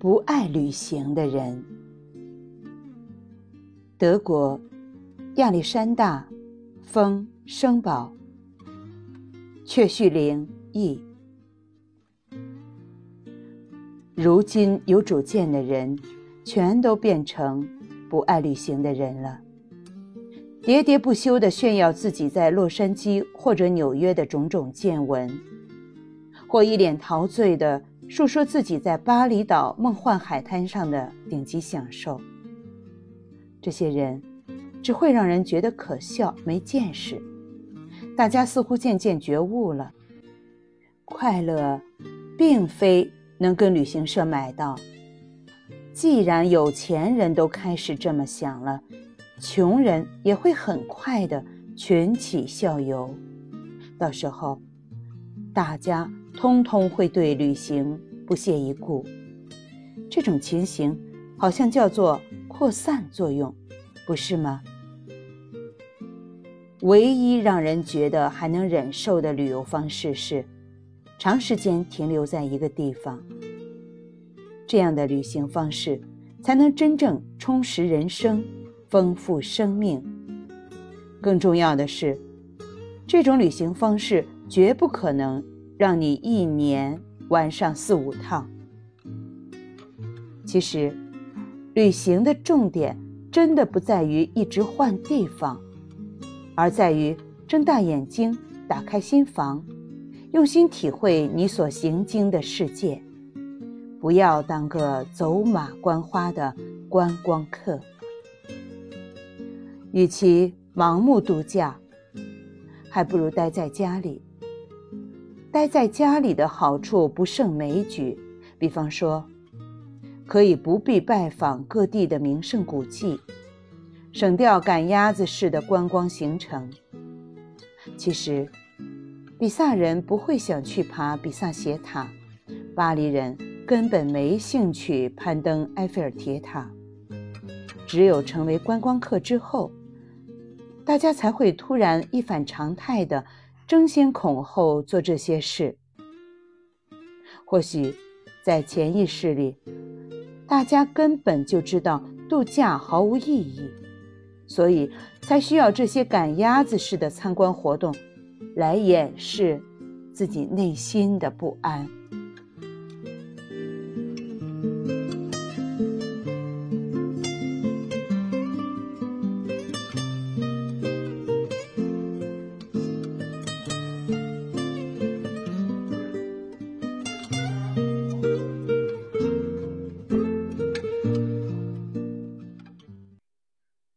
不爱旅行的人。德国亚历山大·丰生堡，阙绪灵译。如今有主见的人，全都变成不爱旅行的人了。喋喋不休地炫耀自己在洛杉矶或者纽约的种种见闻，或一脸陶醉地述说自己在巴厘岛梦幻海滩上的顶级享受。这些人只会让人觉得可笑、没见识。大家似乎渐渐觉悟了：快乐并非能跟旅行社买到。既然有钱人都开始这么想了。穷人也会很快的群起效尤，到时候，大家通通会对旅行不屑一顾。这种情形好像叫做扩散作用，不是吗？唯一让人觉得还能忍受的旅游方式是，长时间停留在一个地方。这样的旅行方式才能真正充实人生。丰富生命。更重要的是，这种旅行方式绝不可能让你一年玩上四五趟。其实，旅行的重点真的不在于一直换地方，而在于睁大眼睛，打开心房，用心体会你所行经的世界，不要当个走马观花的观光客。与其盲目度假，还不如待在家里。待在家里的好处不胜枚举，比方说，可以不必拜访各地的名胜古迹，省掉赶鸭子似的观光行程。其实，比萨人不会想去爬比萨斜塔，巴黎人根本没兴趣攀登埃菲尔铁塔。只有成为观光客之后。大家才会突然一反常态的争先恐后做这些事。或许在潜意识里，大家根本就知道度假毫无意义，所以才需要这些赶鸭子似的参观活动，来掩饰自己内心的不安。